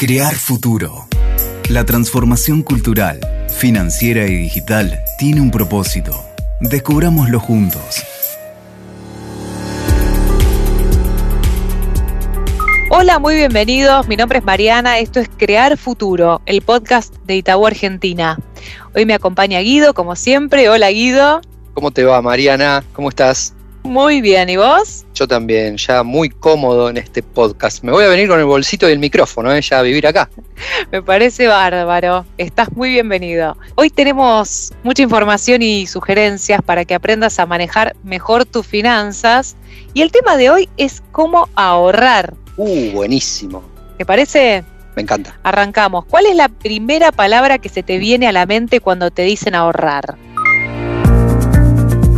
Crear futuro. La transformación cultural, financiera y digital tiene un propósito. Descubrámoslo juntos. Hola, muy bienvenidos. Mi nombre es Mariana. Esto es Crear Futuro, el podcast de Itaú Argentina. Hoy me acompaña Guido, como siempre. Hola, Guido. ¿Cómo te va, Mariana? ¿Cómo estás? Muy bien, ¿y vos? Yo también, ya muy cómodo en este podcast. Me voy a venir con el bolsito y el micrófono, ¿eh? ya a vivir acá. Me parece bárbaro. Estás muy bienvenido. Hoy tenemos mucha información y sugerencias para que aprendas a manejar mejor tus finanzas. Y el tema de hoy es cómo ahorrar. Uh, buenísimo. ¿Te parece? Me encanta. Arrancamos. ¿Cuál es la primera palabra que se te viene a la mente cuando te dicen ahorrar?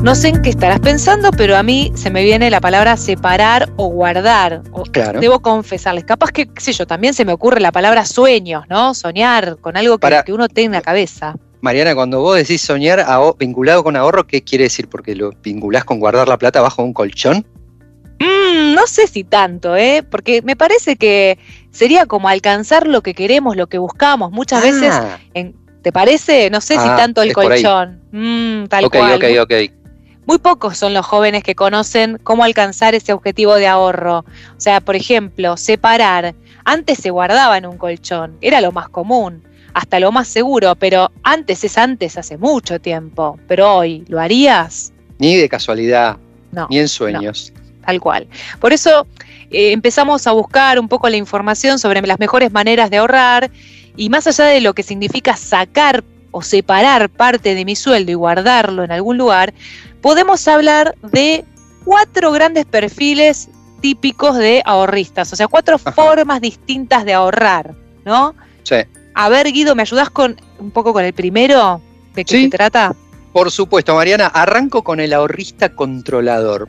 No sé en qué estarás pensando, pero a mí se me viene la palabra separar o guardar. claro. Debo confesarles. Capaz que, qué sé yo, también se me ocurre la palabra sueños, ¿no? Soñar con algo que, que uno tenga en la cabeza. Mariana, cuando vos decís soñar vinculado con ahorro, ¿qué quiere decir? ¿Porque lo vinculás con guardar la plata bajo un colchón? Mm, no sé si tanto, ¿eh? Porque me parece que sería como alcanzar lo que queremos, lo que buscamos. Muchas veces, Ah. en- ¿te parece? No sé si Ah, tanto el colchón. Mm, tal ok, cual. ok, ok. Muy pocos son los jóvenes que conocen cómo alcanzar ese objetivo de ahorro. O sea, por ejemplo, separar. Antes se guardaba en un colchón, era lo más común, hasta lo más seguro, pero antes es antes, hace mucho tiempo. Pero hoy, ¿lo harías? Ni de casualidad, No. ni en sueños. Tal cual. Por eso eh, empezamos a buscar un poco la información sobre las mejores maneras de ahorrar y más allá de lo que significa sacar o separar parte de mi sueldo y guardarlo en algún lugar, podemos hablar de cuatro grandes perfiles típicos de ahorristas, o sea, cuatro Ajá. formas distintas de ahorrar, ¿no? Sí. A ver, Guido, ¿me ayudás con un poco con el primero? ¿De qué Sí. se trata? Por supuesto, Mariana, arranco con el ahorrista controlador.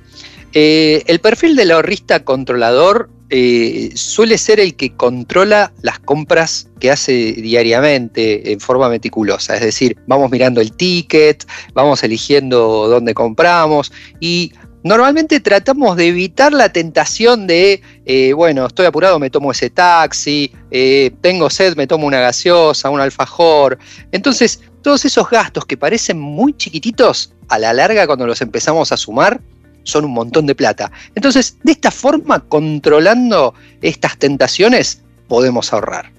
Eh, el perfil del ahorrista controlador eh, suele ser el que controla las compras que hace diariamente en forma meticulosa. Es decir, vamos mirando el ticket, vamos eligiendo dónde compramos y normalmente tratamos de evitar la tentación de, eh, bueno, estoy apurado, me tomo ese taxi, eh, tengo sed, me tomo una gaseosa, un alfajor. Entonces, todos esos gastos que parecen muy chiquititos, a la larga cuando los empezamos a sumar, son un montón de plata. Entonces, de esta forma, controlando estas tentaciones, podemos ahorrar.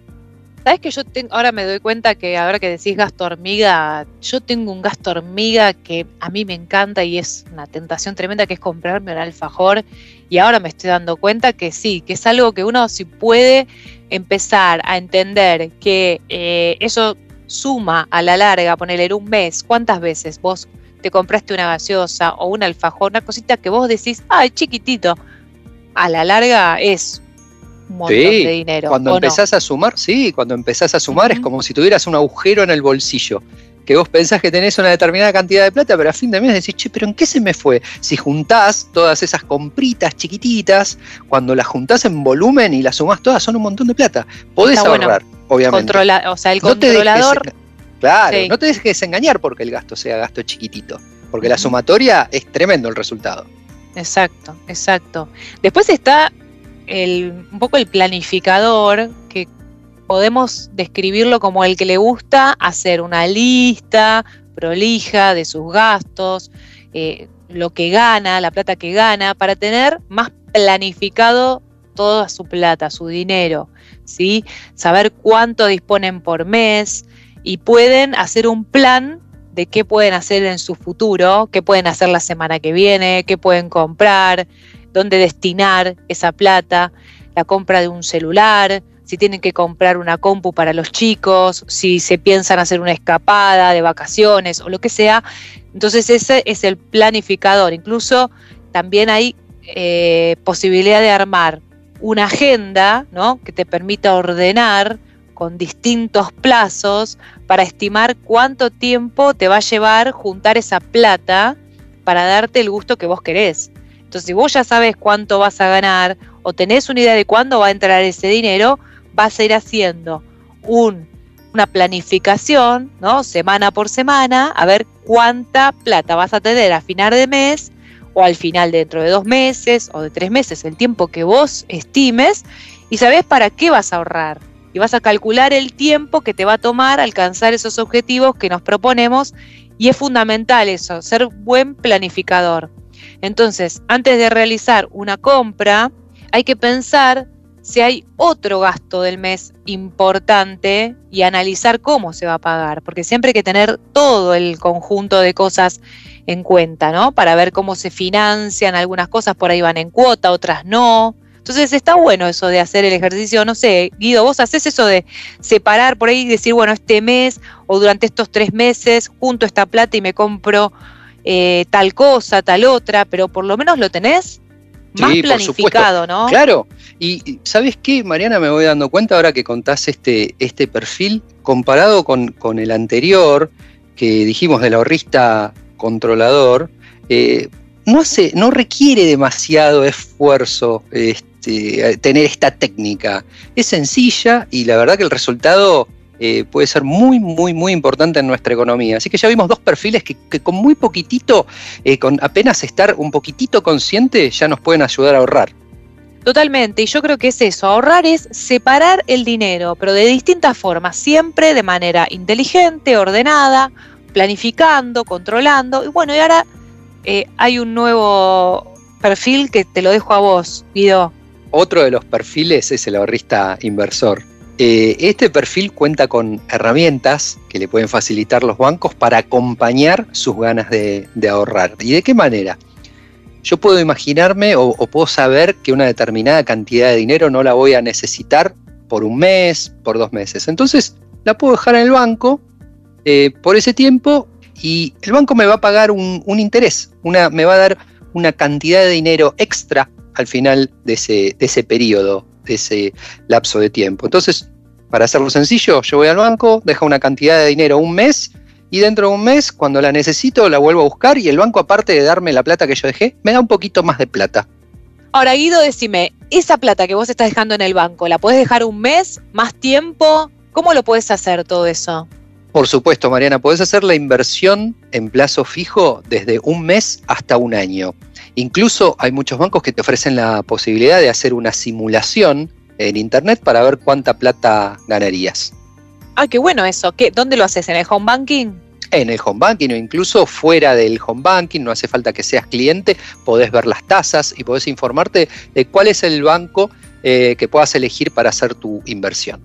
Sabes que yo tengo, ahora me doy cuenta que ahora que decís gasto hormiga, yo tengo un gasto hormiga que a mí me encanta y es una tentación tremenda que es comprarme un alfajor y ahora me estoy dando cuenta que sí, que es algo que uno si puede empezar a entender que eh, eso suma a la larga, ponerle un mes, ¿cuántas veces vos te compraste una gaseosa o un alfajor, una cosita que vos decís, ay, chiquitito, a la larga es un montón Sí, de dinero. Cuando empezás a sumar, sí, cuando empezás a sumar es como si tuvieras un agujero en el bolsillo. Que vos pensás que tenés una determinada cantidad de plata, pero a fin de mes decís, che, pero ¿en qué se me fue? Si juntás todas esas compritas chiquititas, cuando las juntás en volumen y las sumás todas, son un montón de plata. Podés Está bueno. ahorrar, obviamente. Controla, o sea, el No controlador, claro, Sí. no te dejes engañar porque el gasto sea gasto chiquitito. Porque la sumatoria es tremendo el resultado. exacto, exacto. Después está el, un poco el planificador, que podemos describirlo como el que le gusta hacer una lista prolija de sus gastos, eh, lo que gana, la plata que gana, para tener más planificado toda su plata, su dinero, ¿sí? Saber cuánto disponen por mes y pueden hacer un plan de qué pueden hacer en su futuro, qué pueden hacer la semana que viene, qué pueden comprar, dónde destinar esa plata, la compra de un celular, si tienen que comprar una compu para los chicos, si se piensan hacer una escapada de vacaciones o lo que sea. Entonces ese es el planificador. Incluso también hay eh, posibilidad de armar una agenda ¿no? que te permita ordenar con distintos plazos para estimar cuánto tiempo te va a llevar juntar esa plata para darte el gusto que vos querés. Entonces, si vos ya sabes cuánto vas a ganar o tenés una idea de cuándo va a entrar ese dinero, vas a ir haciendo un, una planificación, ¿no? Semana por semana, a ver cuánta plata vas a tener a final de mes o al final dentro de dos meses o de tres meses, el tiempo que vos estimes, y sabés para qué vas a ahorrar. Y vas a calcular el tiempo que te va a tomar alcanzar esos objetivos que nos proponemos y es fundamental eso, ser buen planificador. Entonces, antes de realizar una compra, hay que pensar si hay otro gasto del mes importante y analizar cómo se va a pagar, porque siempre hay que tener todo el conjunto de cosas en cuenta, ¿no? Para ver cómo se financian algunas cosas, por ahí van en cuota, otras no. Entonces está bueno eso de hacer el ejercicio, no sé, Guido, vos haces eso de separar por ahí y decir, bueno, este mes o durante estos tres meses junto esta plata y me compro eh, tal cosa, tal otra, pero por lo menos lo tenés más planificado, ¿no? Claro. Y ¿sabes qué, Mariana? Me voy dando cuenta ahora que contás este, este perfil comparado con, el anterior que dijimos del ahorrista controlador. Eh, no, hace, no requiere demasiado esfuerzo este, tener esta técnica. Es sencilla y la verdad que el resultado eh, puede ser muy, muy, muy importante en nuestra economía. Así que ya vimos dos perfiles que, con muy poquitito, eh, con apenas estar un poquitito consciente, ya nos pueden ayudar a ahorrar. Totalmente, y yo creo que es eso, ahorrar es separar el dinero, pero de distintas formas, siempre de manera inteligente, ordenada, planificando, controlando. Y bueno, y ahora eh, hay un nuevo perfil que te lo dejo a vos, Guido. Otro de los perfiles es el ahorrista inversor. Eh, este perfil cuenta con herramientas que le pueden facilitar los bancos para acompañar sus ganas de, ahorrar. ¿Y de qué manera? Yo puedo imaginarme o, puedo saber que una determinada cantidad de dinero no la voy a necesitar por un mes, por dos meses. Entonces la puedo dejar en el banco eh, por ese tiempo y el banco me va a pagar un, interés, me va a dar una cantidad de dinero extra al final de ese, de ese periodo, de ese lapso de tiempo. Entonces para hacerlo sencillo, yo voy al banco, dejo una cantidad de dinero un mes y dentro de un mes, cuando la necesito, la vuelvo a buscar y el banco, aparte de darme la plata que yo dejé, me da un poquito más de plata. Ahora, Guido, decime, esa plata que vos estás dejando en el banco, ¿la puedes dejar un mes, más tiempo? ¿Cómo lo puedes hacer todo eso? Por supuesto, Mariana, podés hacer la inversión en plazo fijo desde un mes hasta un año. Incluso hay muchos bancos que te ofrecen la posibilidad de hacer una simulación en internet para ver cuánta plata ganarías. Ah, qué bueno eso. ¿Qué, ¿Dónde lo haces? ¿En el home banking? En el home banking o incluso fuera del home banking, no hace falta que seas cliente, podés ver las tasas y podés informarte de cuál es el banco eh, que puedas elegir para hacer tu inversión.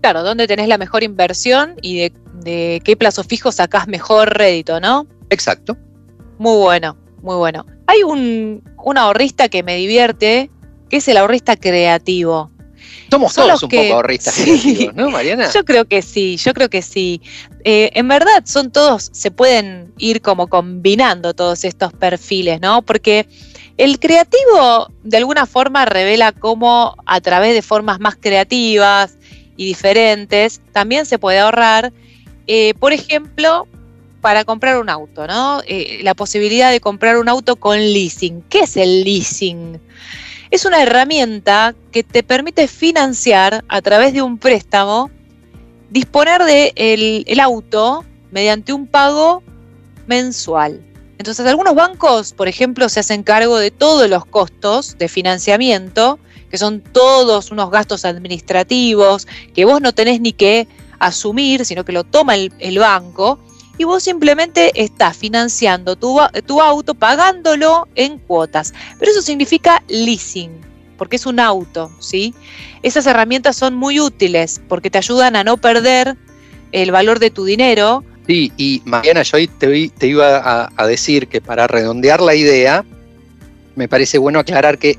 Claro, dónde tenés la mejor inversión y de, qué plazo fijo sacás mejor rédito, ¿no? Exacto. Muy bueno, muy bueno. Hay un, un ahorrista que me divierte, que es el ahorrista creativo. Somos todos un poco ahorristas ¿no, Mariana? Yo creo que sí, yo creo que sí. Eh, en verdad, son todos, se pueden ir como combinando todos estos perfiles, ¿no? Porque el creativo de alguna forma revela cómo a través de formas más creativas y diferentes también se puede ahorrar. Eh, por ejemplo, para comprar un auto, ¿no? Eh, la posibilidad de comprar un auto con leasing. ¿Qué es el leasing? es una herramienta que te permite financiar a través de un préstamo, disponer del de el auto mediante un pago mensual. Entonces algunos bancos, por ejemplo, se hacen cargo de todos los costos de financiamiento, que son todos unos gastos administrativos que vos no tenés ni que asumir, sino que lo toma el, el banco y vos simplemente estás financiando tu, auto, pagándolo en cuotas. Pero eso significa leasing, porque es un auto, ¿sí? Esas herramientas son muy útiles porque te ayudan a no perder el valor de tu dinero. Sí, y Mariana, yo hoy te, te iba a, a decir que para redondear la idea, me parece bueno aclarar que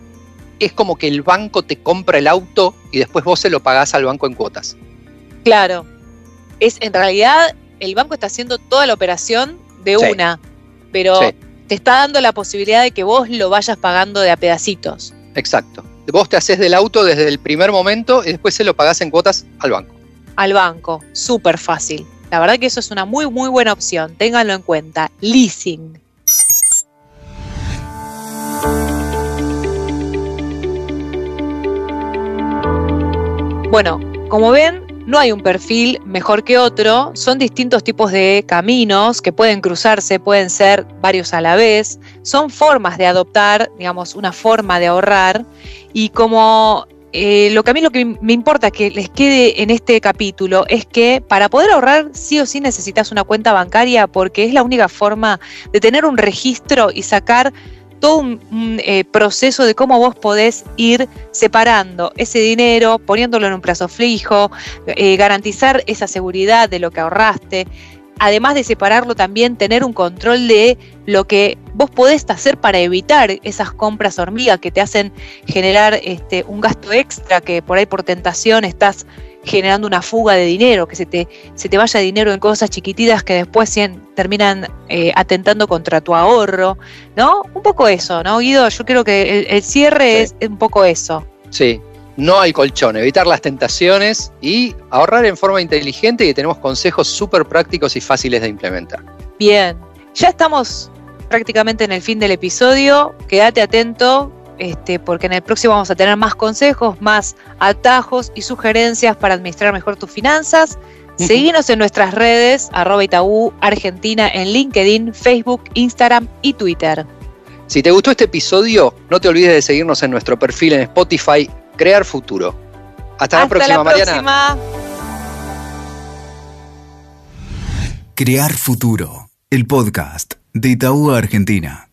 es como que el banco te compra el auto y después vos se lo pagás al banco en cuotas. Claro. Es en realidad el banco está haciendo toda la operación de una, pero te está dando la posibilidad de que vos lo vayas pagando de a pedacitos. Exacto. Vos te haces del auto desde el primer momento y después se lo pagás en cuotas al banco. Al banco, súper fácil. La verdad que eso es una muy, muy buena opción. Ténganlo en cuenta. Leasing. Bueno, como ven, no hay un perfil mejor que otro, son distintos tipos de caminos que pueden cruzarse, pueden ser varios a la vez, son formas de adoptar, digamos, una forma de ahorrar. Y como eh, lo que a mí lo que me importa que les quede en este capítulo es que para poder ahorrar sí o sí necesitas una cuenta bancaria porque es la única forma de tener un registro y sacar todo un, eh, proceso de cómo vos podés ir separando ese dinero, poniéndolo en un plazo fijo, eh, garantizar esa seguridad de lo que ahorraste además de separarlo, también tener un control de lo que vos podés hacer para evitar esas compras hormiga que te hacen generar este, un gasto extra, que por ahí por tentación estás generando una fuga de dinero, que se te, se te vaya dinero en cosas chiquititas que después terminan eh, atentando contra tu ahorro, ¿no? Un poco eso, ¿no, Guido? Yo creo que el, cierre es un poco eso. Sí, no al colchón, evitar las tentaciones y ahorrar en forma inteligente y tenemos consejos súper prácticos y fáciles de implementar. Bien, ya estamos prácticamente en el fin del episodio, quédate atento este, porque en el próximo vamos a tener más consejos, más atajos y sugerencias para administrar mejor tus finanzas. Seguinos en nuestras redes, arroba Itaú Argentina en LinkedIn, Facebook, Instagram y Twitter. Si te gustó este episodio, no te olvides de seguirnos en nuestro perfil en Spotify, Crear Futuro. Hasta, la próxima, Mariana. Crear Futuro, el podcast de Itaú Argentina.